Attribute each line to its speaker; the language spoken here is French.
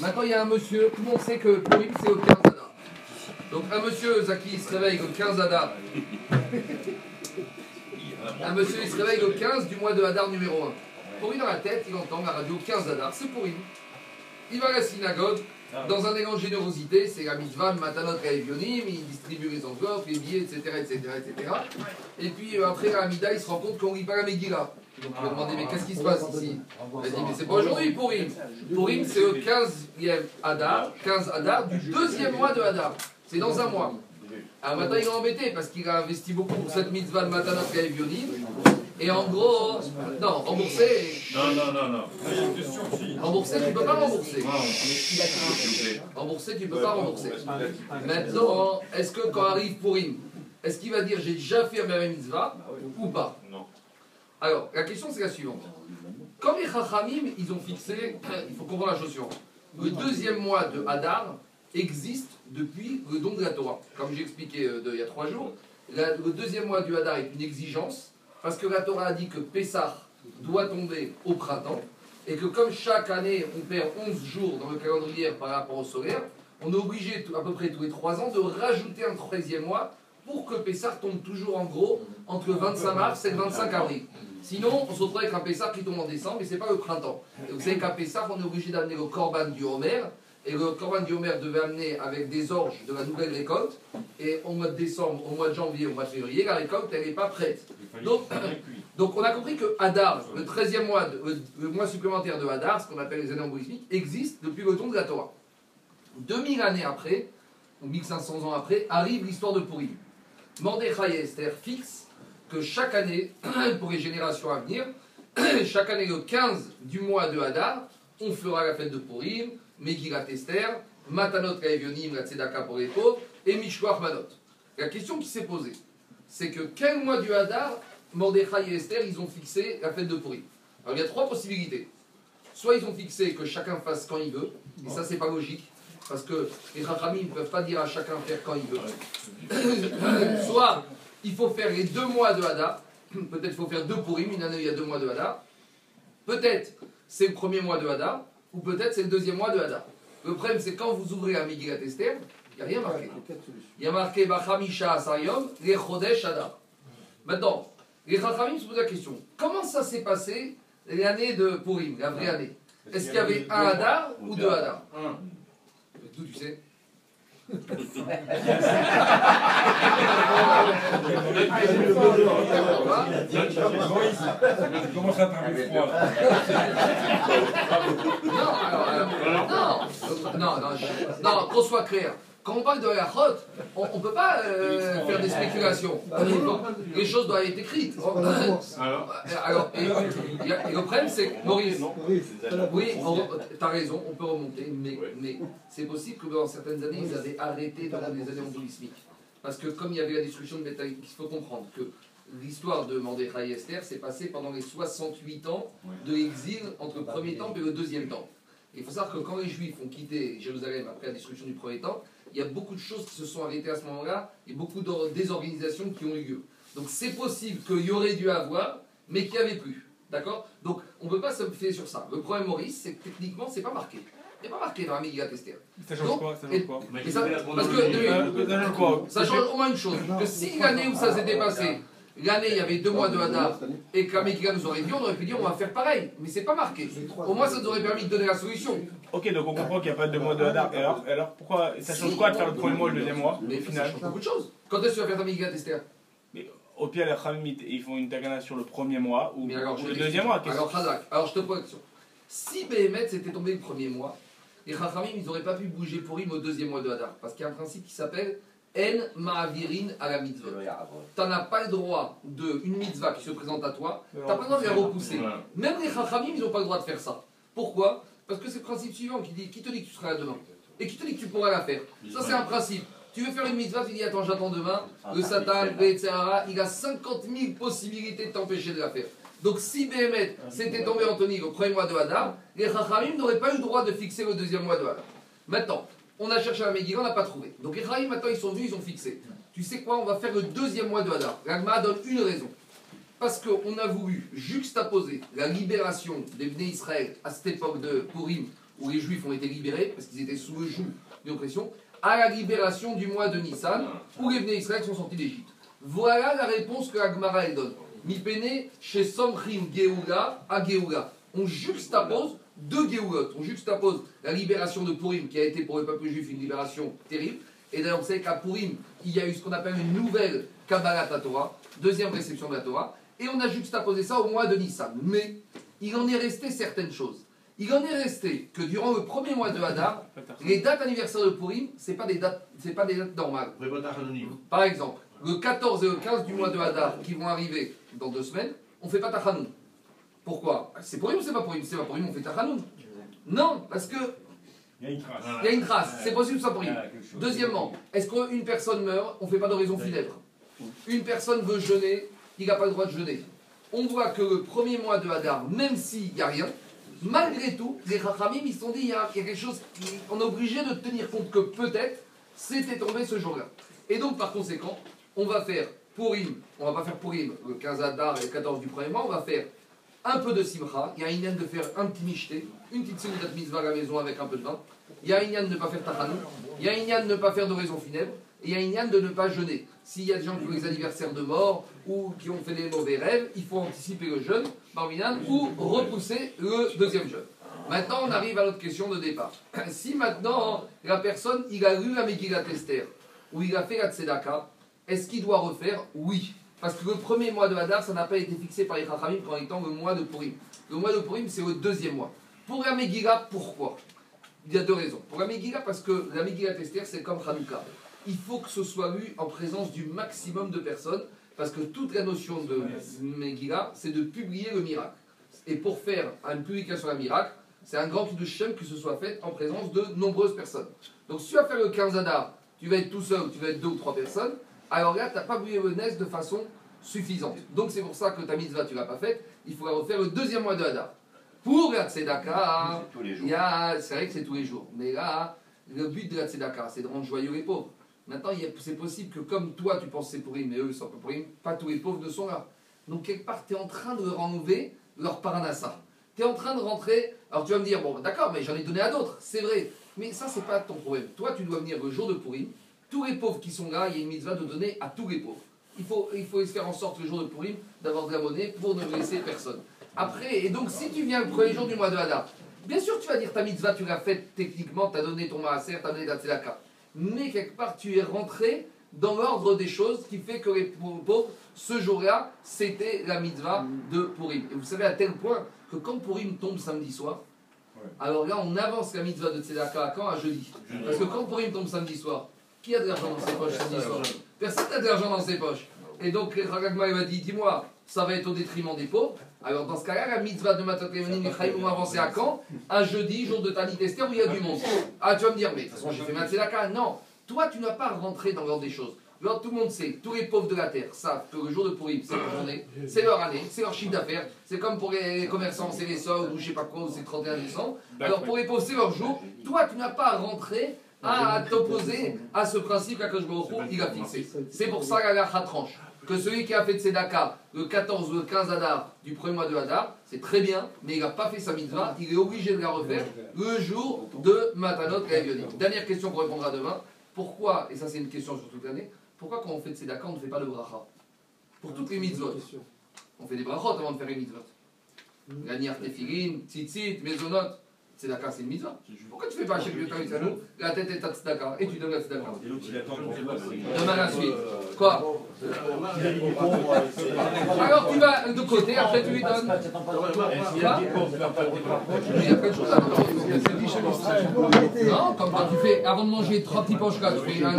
Speaker 1: Maintenant, il y a un monsieur, tout le monde sait que Purim, c'est au 15 Adar. Donc, un monsieur, Zaki, il se réveille au 15 Adar. Un monsieur, il se réveille au 15 du mois de Hadar numéro 1. Pour lui, dans la tête, il entend la radio 15 Hadar, c'est lui. Il va à la synagogue, dans un élan de générosité, c'est la mitzvah, matanot kaevionim, il distribue les enveloppes, les billets, etc., etc., etc. Et puis euh, après la Hamida, il se rend compte qu'on ne lit pas la Megillah. Donc il va demander, mais qu'est-ce qui se passe ici? Il dit, mais c'est pas aujourd'hui Pourim. Pourim, c'est le 15e Hadar, 15 Hadar, du deuxième mois de Hadar. C'est dans un mois. Alors maintenant, il est embêté parce qu'il a investi beaucoup pour cette mitzvah Matanot Kaevionim. Et en gros, non, rembourser.
Speaker 2: Non, non, non, non.
Speaker 1: Rembourser, tu ne peux pas rembourser. Rembourser, tu ne peux pas rembourser. Maintenant, est-ce que quand arrive Pourim, est-ce qu'il va dire j'ai déjà fait ma mitzvah ou pas?
Speaker 2: Non.
Speaker 1: Alors, la question c'est la suivante. Comme les Chachamim, ils ont fixé, il faut comprendre la chose suivante. Le deuxième mois de Hadar existe depuis le don de la Torah. Comme j'ai expliqué euh, il y a trois jours, la- le deuxième mois du Hadar est une exigence parce que la Torah a dit que Pessah doit tomber au printemps et que comme chaque année on perd 11 jours dans le calendrier par rapport au solaire, on est obligé à peu près tous les trois ans de rajouter un 13e mois pour que Pessah tombe toujours en gros entre le 25 mars et le 25 avril. Sinon, on se retrouve avec un Pessah qui tombe en décembre et c'est pas le printemps. Et vous savez qu'à Pessah, on est obligé d'amener le Corban du Homer. Et le Corban du Homer devait amener avec des orges de la nouvelle récolte. Et au mois de décembre, au mois de janvier, au mois de février, la récolte, elle n'est pas prête. Donc, donc on a compris que Hadar, le 13e mois, de- le, le mois supplémentaire de Hadar, ce qu'on appelle les années embolismiques, existe depuis le don de la Torah. 2000 années après, ou 1500 ans après, arrive l'histoire de Purim. Mordechai et Esther fixent que chaque année, pour les générations à venir, chaque année le 15 du mois de Hadar, on fera la fête de Purim, Megillat Esther, Matanot Kaevionim, la Tzedaka pour les pauvres, et Mishloach Manot. La question qui s'est posée, c'est que quel mois du Hadar, Mordechai et Esther, ils ont fixé la fête de Purim? Alors il y a trois possibilités. Soit ils ont fixé que chacun fasse quand il veut, et ça c'est pas logique, parce que les Chachamim ne peuvent pas dire à chacun faire quand il veut. Soit il faut faire les deux mois de Hadar, peut-être il faut faire deux Purim, une année il y a deux mois de Hadar. Peut-être c'est le premier mois de Hadar, ou peut-être c'est le deuxième mois de Hadar. Le problème c'est quand vous ouvrez à Megillat Esther, il n'y a rien marqué. Il y a marqué Bachamisha Asayom, les Chodesh Hadar. Maintenant, les Chachamim se posent la question. Comment ça s'est passé l'année de Purim, la vraie année? Est-ce qu'il y avait un Hadar ou deux Hadar D'où tu sais
Speaker 3: Froid
Speaker 1: Non, non, non, non, qu'on soit clair. Quand on parle de la rote, on ne peut pas euh, faire des spéculations. Les choses doivent être écrites.
Speaker 2: Alors
Speaker 1: Alors, et, il y a- et le problème, c'est que Maurice, oui, tu as raison, on peut remonter, mais, mais c'est possible que dans certaines années, ils avaient arrêté dans les années embolismiques. Parce que comme il y avait la destruction de Bétaï, il faut comprendre que l'histoire de Mordechai et Esther s'est passée pendant les 68 ans de l'exil entre le premier temple et le deuxième temple. Et il faut savoir que quand les Juifs ont quitté Jérusalem après la destruction du premier temple, il y a beaucoup de choses qui se sont arrêtées à ce moment-là et beaucoup de désorganisations qui ont eu lieu. Donc c'est possible qu'il y aurait dû avoir, mais qu'il n'y avait plus. D'accord? Donc on ne peut pas se fier sur ça. Le problème, Maurice, c'est que techniquement, c'est pas marqué. Il n'est pas marqué dans la Megillat Esther.
Speaker 3: Ça change quoi? Ça change quoi?
Speaker 1: Et ça- parce que,
Speaker 3: Euh, Ça change quoi?
Speaker 1: ça change au moins une chose, que si l'année où ça s'était passé, l'année il y avait deux mois de Hadar, et que la nous aurait dit, on aurait pu dire on va faire pareil, mais c'est pas marqué. Au moins ça nous aurait permis de donner la solution.
Speaker 3: Ok, donc on comprend qu'il n'y a pas de mois de Hadar. Et alors, et alors pourquoi ça change quoi de faire le premier mois et le deuxième mois
Speaker 1: Mais ça
Speaker 3: final
Speaker 1: change beaucoup de choses. Quand est-ce que tu vas faire ta Megillah Esther?
Speaker 3: Au pire, les Khamim, ils font une tagana sur le premier mois ou,
Speaker 1: Mais alors,
Speaker 3: ou
Speaker 1: je
Speaker 3: le deuxième mois.
Speaker 1: Alors, alors je te pose la question. Si Behemet s'était tombé le premier mois, les Chachamim, ils n'auraient pas pu bouger pour Purim au deuxième mois de Hadar. Parce qu'il y a un principe qui s'appelle En Ma'avirin à la mitzvah. Tu n'as pas le droit de une mitzvah qui se présente à toi, tu n'as pas le droit de la repousser. Même les Chachamim, ils n'ont pas le droit de faire ça. Pourquoi? Parce que c'est le principe suivant qui dit qui te dit que tu seras là demain? Et qui te dit que tu pourras la faire? Ça, c'est un principe. Tu veux faire une mitzvah, tu dis attends, j'attends demain. Le Satan, le etc. Il a 50 000 possibilités de t'empêcher de la faire. Donc, si Béhémet s'était tombé Anthony au premier mois de Hadar, les Chachamim n'auraient pas eu le droit de fixer le deuxième mois de Hadar. Maintenant, on a cherché la Megillah, on n'a pas trouvé. Donc, les maintenant, ils sont venus, ils ont fixé. Tu sais quoi On va faire le deuxième mois de Hadar. L'Agma donne une raison. Parce qu'on a voulu juxtaposer la libération des Bnei Israël à cette époque de Purim, où les Juifs ont été libérés, parce qu'ils étaient sous le joug d'une oppression, à la libération du mois de Nissan, où les Bnei Israël sont sortis d'Égypte. Voilà la réponse que Agmara elle donne. Mipene chez à. On juxtapose deux Geoulot. On juxtapose la libération de Purim, qui a été pour le peuple juif une libération terrible. Et d'ailleurs, vous savez qu'à Purim, il y a eu ce qu'on appelle une nouvelle Kabbalah Torah, deuxième réception de la Torah. Et on a juxtaposé ça au mois de Nissan. Mais il en est resté certaines choses. Il en est resté que durant le premier mois de Hadar, les dates anniversaires de Purim, ce pas des dates, c'est pas des dates normales. Par exemple, le 14 et le 15 du mois de Hadar qui vont arriver dans deux semaines, on fait pas Tachanoun. Pourquoi? C'est Purim ou c'est pas Purim C'est pas Purim, on fait Tachanoun. Non, parce que
Speaker 3: Il y a une trace.
Speaker 1: il y a une trace. C'est possible que ça Purim. Deuxièmement, est-ce qu'une personne meurt On ne fait pas d'oraison funèbre? Une personne veut jeûner, il n'a pas le droit de jeûner. On voit que le premier mois de Hadar, même s'il n'y a rien, malgré tout, les Rachamim, ils se sont dit, il y, a, quelque chose, qui- on est obligé de tenir compte que peut-être c'était tombé ce jour-là. Et donc, par conséquent, on va faire Purim, on va pas faire Purim le 15 Hadar et le 14 du premier mois, on va faire un peu de Simcha, il y a une de faire un petit michté, une petite seudat mitzvah à la maison avec un peu de vin, il y a une de ne pas faire Tachanou, il y a une de ne pas faire d'oraison funèbre, et il y a une de ne pas jeûner. S'il y a des gens qui ont des anniversaires de mort ou qui ont fait des mauvais rêves, il faut anticiper le jeûne, ou repousser le deuxième jeûne. Maintenant, on arrive à notre question de départ. Si maintenant, la personne, il a lu la Megillat Esther, ou il a fait la Tzedaka, est-ce qu'il doit refaire? Oui. Parce que le premier mois de Hadar, ça n'a pas été fixé par les Chachamim comme étant le mois de Purim. Le mois de Purim, c'est le deuxième mois. Pour la Megillah, pourquoi? Il y a deux raisons. Pour la Megillah, parce que la Megillah Esther, c'est comme Hanouka. Il faut que ce soit lu en présence du maximum de personnes, parce que toute la notion de Megillah, c'est de publier le miracle. Et pour faire une publication d'un miracle, c'est un grand de Shem que ce soit fait en présence de nombreuses personnes. Donc si tu vas faire le 15 Hadar, tu vas être tout seul, tu vas être deux ou trois personnes, alors là, tu n'as pas publié le Nes de façon suffisante. Donc c'est pour ça que ta mitzvah, tu l'as pas faite, il faudra refaire le deuxième mois de Hadar. Pour la Tzedaka, c'est vrai que c'est tous les jours. Mais là, le but de la Tzedaka, c'est de rendre joyeux les pauvres. Maintenant, c'est possible que comme toi, tu penses que c'est pourri, mais eux, ils sont pas pourris, pas tous les pauvres ne sont là. Donc, quelque part, tu es en train de renouveler leur paranassa. Tu es en train de rentrer. Alors, tu vas me dire, bon, d'accord, mais j'en ai donné à d'autres, c'est vrai. Mais ça, c'est pas ton problème. Toi, tu dois venir le jour de Purim. Tous les pauvres qui sont là, il y a une mitzvah de donner à tous les pauvres. Il faut, il faut faire en sorte le jour de Purim d'avoir de la monnaie pour ne laisser personne. Après, et donc si tu viens le premier jour du mois de Hadar, bien sûr tu vas dire ta mitzvah, tu l'as faite techniquement, tu as donné ton maaser, tu as donné ta tzedaka. Mais quelque part tu es rentré dans l'ordre des choses qui fait que les pauvres, ce jour-là, c'était la mitzvah de Purim. Et vous savez à tel point que quand Purim tombe samedi soir, alors là on avance la mitzvah de tzedaka à quand? À jeudi. Parce que quand Purim tombe samedi soir, qui a de l'argent dans ses poches Personne n'a de l'argent dans ses poches. Et donc, Ragagma il m'a dit Dis-moi, ça va être au détriment des pauvres. Alors, dans ce cas-là, la mitzvah de Matot Lemonim Michaïm vont avancer à quand Un jeudi, jour de Tanit Esther, où il y a du monde. Ah, tu vas me dire Mais de toute façon, j'ai fait. Non, toi, tu n'as pas rentré dans l'ordre des choses. Alors, tout le monde sait, tous les pauvres de la terre savent que le jour de Purim, c'est leur journée, c'est leur année, c'est leur chiffre d'affaires. C'est comme pour les commerçants, c'est les soldes ou je sais pas quoi, ou c'est le 31 décembre. Alors, pour les pauvres, c'est leur jour. Toi, tu n'as pas rentré à t'opposer à ce principe qu'Akash il a fixé. C'est pour ça qu'Allah tranche que celui qui a fait de Tzedaka le 14 ou le 15 Hadar du premier mois de Hadar, c'est très bien, mais il n'a pas fait sa mitzvah, il est obligé de la refaire le jour de Matanot Gavioni. Dernière question qu'on répondra demain. Pourquoi, et ça c'est une question sur toute l'année, pourquoi quand on fait de Tzedaka, on ne fait pas le bracha? Pour toutes les mitzvot. On fait des brachot avant de faire les mitzvot. Ganiar Tefilin, Tzitzit, Mezonot. Tzedaka, c'est une mitzvah. Pourquoi tu fais pas chez le Tamitzanou La tête est à Tzedaka et tu donnes la Tzedaka
Speaker 4: Et l'autre, il attend qu'on fait pas
Speaker 1: Demain la suite. Quoi? Alors tu vas de côté, après tu lui donnes. Il y a plein de choses à faire. Non, comme quand tu fais, avant de manger trois petits poches là, tu fais un